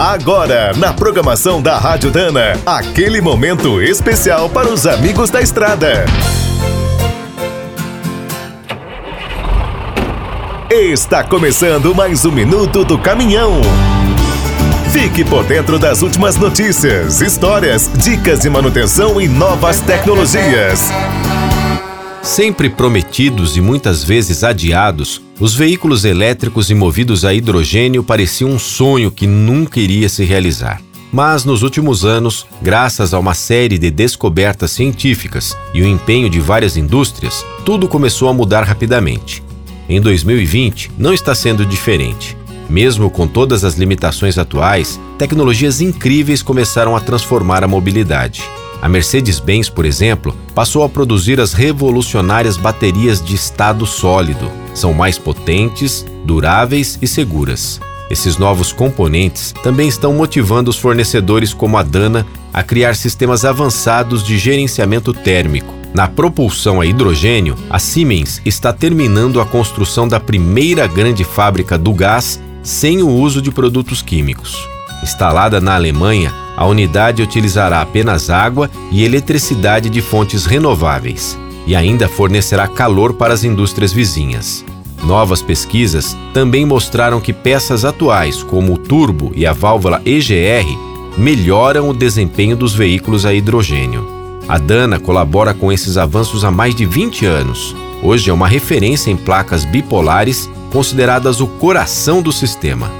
Agora, na programação da Rádio Dana, aquele momento especial para os amigos da estrada. Está começando mais um minuto do caminhão. Fique por dentro das últimas notícias, histórias, dicas de manutenção e novas tecnologias. Sempre prometidos e muitas vezes adiados, os veículos elétricos e movidos a hidrogênio pareciam um sonho que nunca iria se realizar. Mas nos últimos anos, graças a uma série de descobertas científicas e o empenho de várias indústrias, tudo começou a mudar rapidamente. Em 2020, não está sendo diferente. Mesmo com todas as limitações atuais, tecnologias incríveis começaram a transformar a mobilidade. A Mercedes-Benz, por exemplo, passou a produzir as revolucionárias baterias de estado sólido. São mais potentes, duráveis e seguras. Esses novos componentes também estão motivando os fornecedores como a Dana a criar sistemas avançados de gerenciamento térmico. Na propulsão a hidrogênio, a Siemens está terminando a construção da primeira grande fábrica do gás sem o uso de produtos químicos. Instalada na Alemanha, a unidade utilizará apenas água e eletricidade de fontes renováveis e ainda fornecerá calor para as indústrias vizinhas. Novas pesquisas também mostraram que peças atuais, como o turbo e a válvula EGR, melhoram o desempenho dos veículos a hidrogênio. A Dana colabora com esses avanços há mais de 20 anos. Hoje é uma referência em placas bipolares, consideradas o coração do sistema.